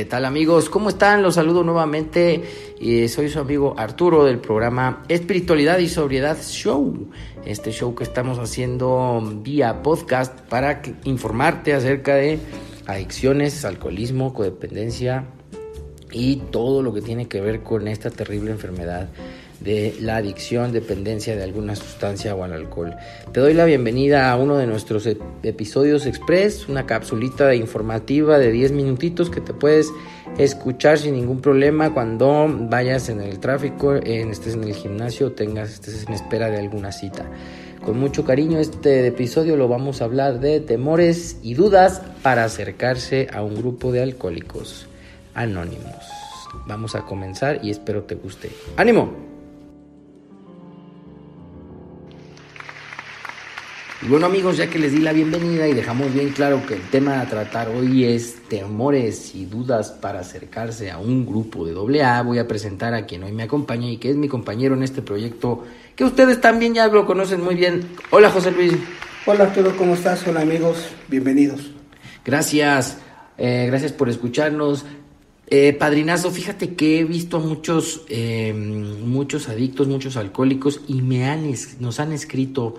¿Qué tal amigos? ¿Cómo están? Los saludo nuevamente. Eh, soy su amigo Arturo del programa Espiritualidad y Sobriedad Show. Este show que estamos haciendo vía podcast para informarte acerca de adicciones, alcoholismo, codependencia y todo lo que tiene que ver con esta terrible enfermedad de la adicción, dependencia de alguna sustancia o al alcohol. Te doy la bienvenida a uno de nuestros episodios express, una capsulita informativa de 10 minutitos que te puedes escuchar sin ningún problema cuando vayas en el tráfico, en, estés en el gimnasio, tengas, estés en espera de alguna cita. Con mucho cariño este episodio lo vamos a hablar de temores y dudas para acercarse a un grupo de alcohólicos anónimos. Vamos a comenzar y espero te guste. ¡Ánimo! Y bueno amigos, ya que les di la bienvenida y dejamos bien claro que el tema a tratar hoy es temores y dudas para acercarse a un grupo de AA, voy a presentar a quien hoy me acompaña y que es mi compañero en este proyecto, que ustedes también ya lo conocen muy bien. Hola José Luis. Hola Arturo, ¿cómo estás? Hola amigos, bienvenidos. Gracias, eh, gracias por escucharnos. Eh, padrinazo, fíjate que he visto a muchos, eh, muchos adictos, muchos alcohólicos y me han, nos han escrito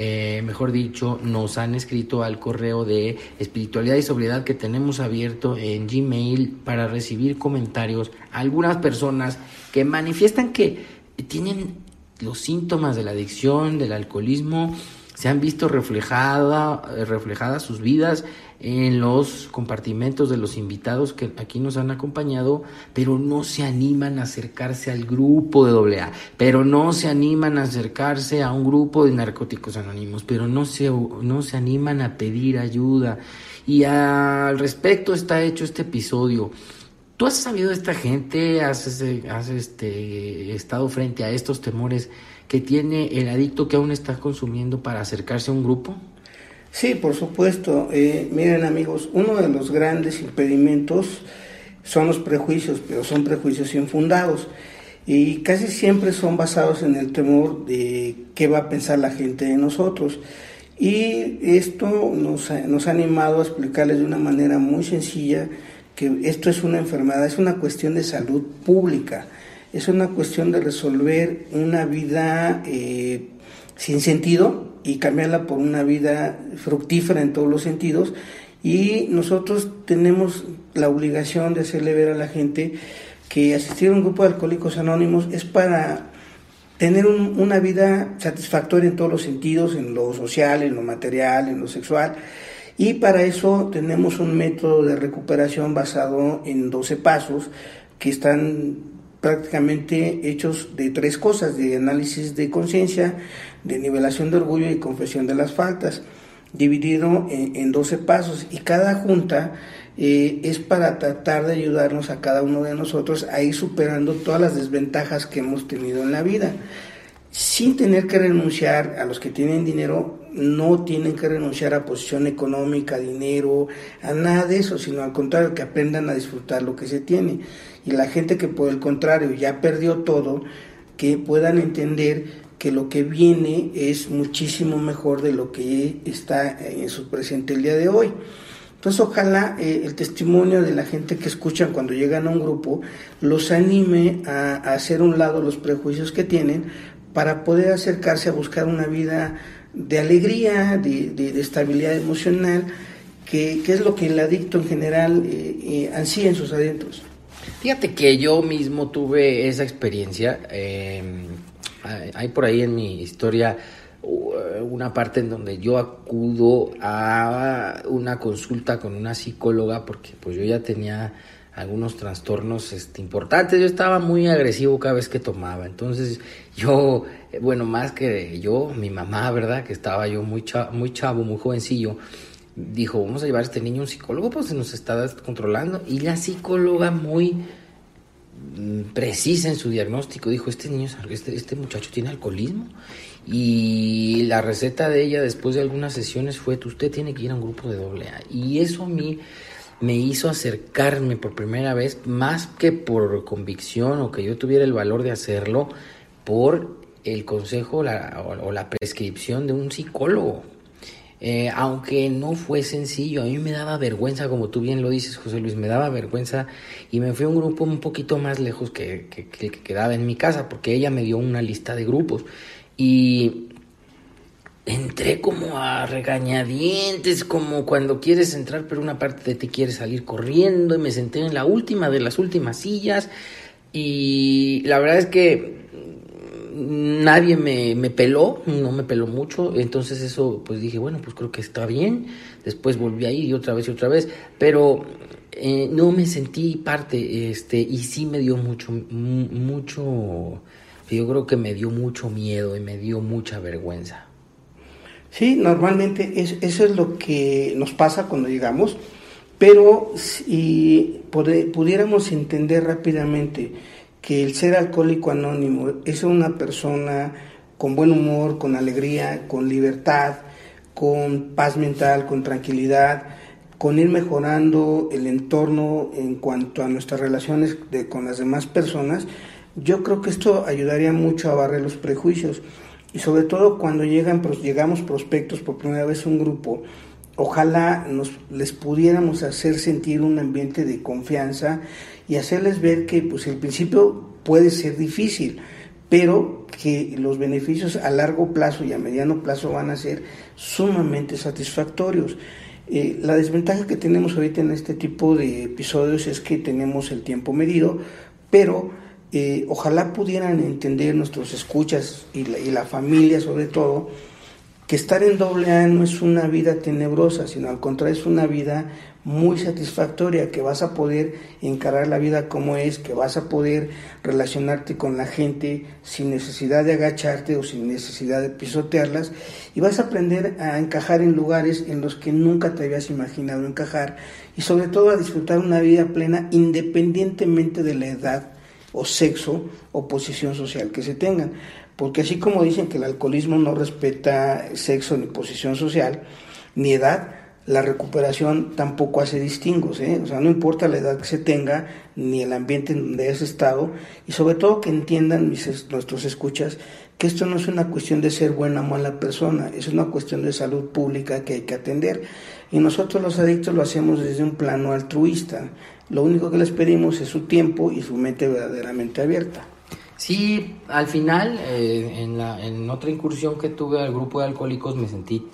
eh, mejor dicho, nos han escrito al correo de espiritualidad y sobriedad que tenemos abierto en Gmail para recibir comentarios. Algunas personas que manifiestan que tienen los síntomas de la adicción, del alcoholismo, se han visto reflejada, reflejadas sus vidas en los compartimentos de los invitados que aquí nos han acompañado, pero no se animan a acercarse al grupo de AA, pero no se animan a acercarse a un grupo de narcóticos anónimos, pero no se, no se animan a pedir ayuda. Y al respecto está hecho este episodio. ¿Tú has sabido de esta gente? ¿Has, has este, estado frente a estos temores que tiene el adicto que aún está consumiendo para acercarse a un grupo? Sí, por supuesto. Eh, miren amigos, uno de los grandes impedimentos son los prejuicios, pero son prejuicios infundados y casi siempre son basados en el temor de qué va a pensar la gente de nosotros. Y esto nos, nos ha animado a explicarles de una manera muy sencilla que esto es una enfermedad, es una cuestión de salud pública, es una cuestión de resolver una vida eh, sin sentido y cambiarla por una vida fructífera en todos los sentidos. Y nosotros tenemos la obligación de hacerle ver a la gente que asistir a un grupo de alcohólicos anónimos es para tener una vida satisfactoria en todos los sentidos, en lo social, en lo material, en lo sexual. Y para eso tenemos un método de recuperación basado en 12 pasos que están prácticamente hechos de tres cosas, de análisis de conciencia, de nivelación de orgullo y confesión de las faltas, dividido en, 12 pasos. Y cada junta eh, es para tratar de ayudarnos a cada uno de nosotros a ir superando todas las desventajas que hemos tenido en la vida. Sin tener que renunciar a los que tienen dinero, no tienen que renunciar a posición económica, dinero, a nada de eso, sino al contrario, que aprendan a disfrutar lo que se tiene. Y la gente que por el contrario ya perdió todo, que puedan entender que lo que viene es muchísimo mejor de lo que está en su presente el día de hoy. Entonces ojalá eh, el testimonio de la gente que escuchan cuando llegan a un grupo los anime a, hacer un lado los prejuicios que tienen para poder acercarse a buscar una vida de alegría, de, estabilidad emocional, que, es lo que el adicto en general eh, eh, ansía en sus adentros. Fíjate que yo mismo tuve esa experiencia. Hay por ahí en mi historia una parte en donde yo acudo a una consulta con una psicóloga porque pues yo ya tenía algunos trastornos este, importantes. Yo estaba muy agresivo cada vez que tomaba. Entonces yo, bueno, más que yo, mi mamá, ¿verdad? Que estaba yo muy, chavo, muy chavo, muy jovencillo, dijo, vamos a llevar a este niño a un psicólogo, pues se nos está controlando. Y la psicóloga muy precisa en su diagnóstico. Dijo, este niño, este, este muchacho tiene alcoholismo. Y la receta de ella después de algunas sesiones fue, usted tiene que ir a un grupo de doble A. Y eso a mí me hizo acercarme por primera vez, más que por convicción o que yo tuviera el valor de hacerlo, por el consejo o la prescripción de un psicólogo. Eh, aunque no fue sencillo, a mí me daba vergüenza, como tú bien lo dices, José Luis, me daba vergüenza y me fui a un grupo un poquito más lejos que, que, que, que quedaba en mi casa, porque ella me dio una lista de grupos y entré como a regañadientes, como cuando quieres entrar, pero una parte de ti quiere salir corriendo y me senté en la última de las últimas sillas y la verdad es que nadie me, me, peló, no me peló mucho, entonces eso pues dije, bueno, pues creo que está bien, después volví a ir y otra vez y otra vez, pero eh, no me sentí parte, este, y sí me dio mucho, mucho, yo creo que me dio mucho miedo y me dio mucha vergüenza. Sí, normalmente es, eso es lo que nos pasa cuando llegamos, pero si pudiéramos entender rápidamente, que el ser alcohólico anónimo es una persona con buen humor, con alegría, con libertad, con paz mental, con tranquilidad, con ir mejorando el entorno en cuanto a nuestras relaciones con las demás personas, yo creo que esto ayudaría mucho a barrer los prejuicios. Y sobre todo cuando llegan, llegamos prospectos por primera vez a un grupo, ojalá nos, les pudiéramos hacer sentir un ambiente de confianza y hacerles ver que pues el principio puede ser difícil, pero que los beneficios a largo plazo y a mediano plazo van a ser sumamente satisfactorios. Eh, la desventaja que tenemos ahorita en este tipo de episodios es que tenemos el tiempo medido, pero eh, ojalá pudieran entender nuestros escuchas y la, y la familia sobre todo, que estar en doble A no es una vida tenebrosa, sino al contrario es una vida muy satisfactoria, que vas a poder encarar la vida como es, que vas a poder relacionarte con la gente sin necesidad de agacharte o sin necesidad de pisotearlas y vas a aprender a encajar en lugares en los que nunca te habías imaginado encajar y sobre todo a disfrutar una vida plena independientemente de la edad o sexo o posición social que se tengan. Porque así como dicen que el alcoholismo no respeta sexo ni posición social, ni edad, la recuperación tampoco hace distingos, ¿eh? o sea, no importa la edad que se tenga, ni el ambiente en donde hayas estado, y sobre todo que entiendan mis, nuestros escuchas que esto no es una cuestión de ser buena o mala persona, es una cuestión de salud pública que hay que atender. Y nosotros los adictos lo hacemos desde un plano altruista. Lo único que les pedimos es su tiempo y su mente verdaderamente abierta. Sí, al final, eh, en, la, en otra incursión que tuve al grupo de alcohólicos me sentí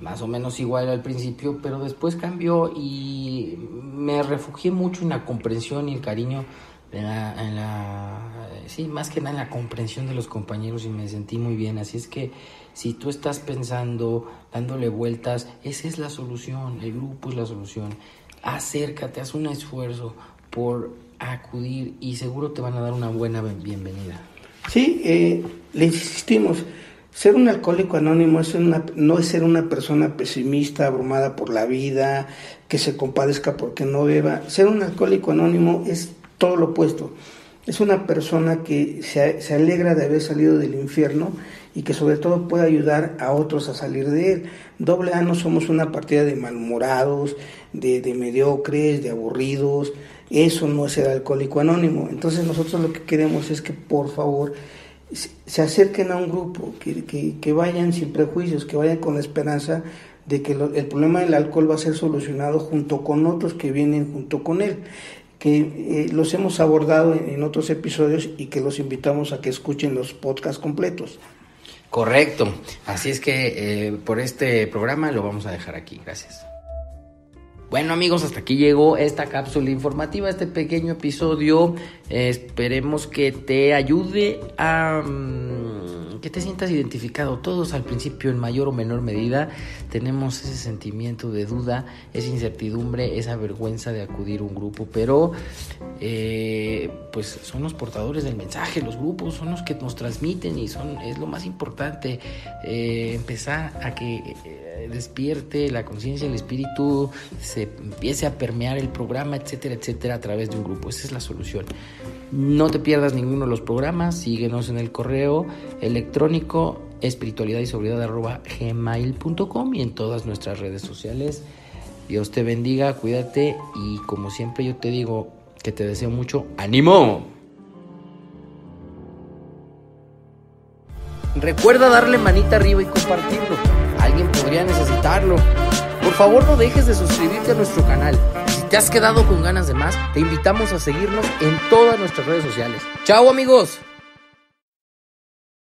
más o menos igual al principio, pero después cambió y me refugié mucho en la comprensión y el cariño, en la, sí, más que nada en la comprensión de los compañeros y me sentí muy bien. Así es que si tú estás pensando, dándole vueltas, esa es la solución, el grupo es la solución. Acércate, haz un esfuerzo por acudir y seguro te van a dar una buena bienvenida. Sí, eh, le insistimos ser un alcohólico anónimo es una, no es ser una persona pesimista, abrumada por la vida, que se compadezca porque no beba. Ser un alcohólico anónimo es todo lo opuesto. Es una persona que se, se alegra de haber salido del infierno y que sobre todo puede ayudar a otros a salir de él. Doble A no somos una partida de malhumorados, de, de mediocres, de aburridos. Eso no es ser alcohólico anónimo. Entonces nosotros lo que queremos es que por favor se acerquen a un grupo, que, que, vayan sin prejuicios, que vayan con la esperanza de que el problema del alcohol va a ser solucionado junto con otros que vienen junto con él, que eh, los hemos abordado en, otros episodios y que los invitamos a que escuchen los podcasts completos. Correcto, así es que eh, por este programa lo vamos a dejar aquí, gracias. Bueno amigos, hasta aquí llegó esta cápsula informativa, este pequeño episodio. esperemos que te ayude a... Mm, que te sientas identificado. Todos al principio, en mayor o menor medida, tenemos ese sentimiento de duda, esa incertidumbre, esa vergüenza de acudir a un grupo, pero eh, pues son los portadores del mensaje, los grupos son los que nos transmiten y son es lo más importante eh, empezar a que eh, despierte la conciencia, el espíritu, se empiece a permear el programa, etcétera, etcétera, a través de un grupo. Esa es la solución. No te pierdas ninguno de los programas, síguenos en el correo electrónico espiritualidad y sobriedad arroba gmail.com y en todas nuestras redes sociales. Dios te bendiga, cuídate y como siempre yo te digo que te deseo mucho ánimo. Recuerda darle manita arriba y compartirlo. Alguien podría necesitarlo. Por favor no dejes de suscribirte a nuestro canal. Si te has quedado con ganas de más, te invitamos a seguirnos en todas nuestras redes sociales. ¡Chao amigos!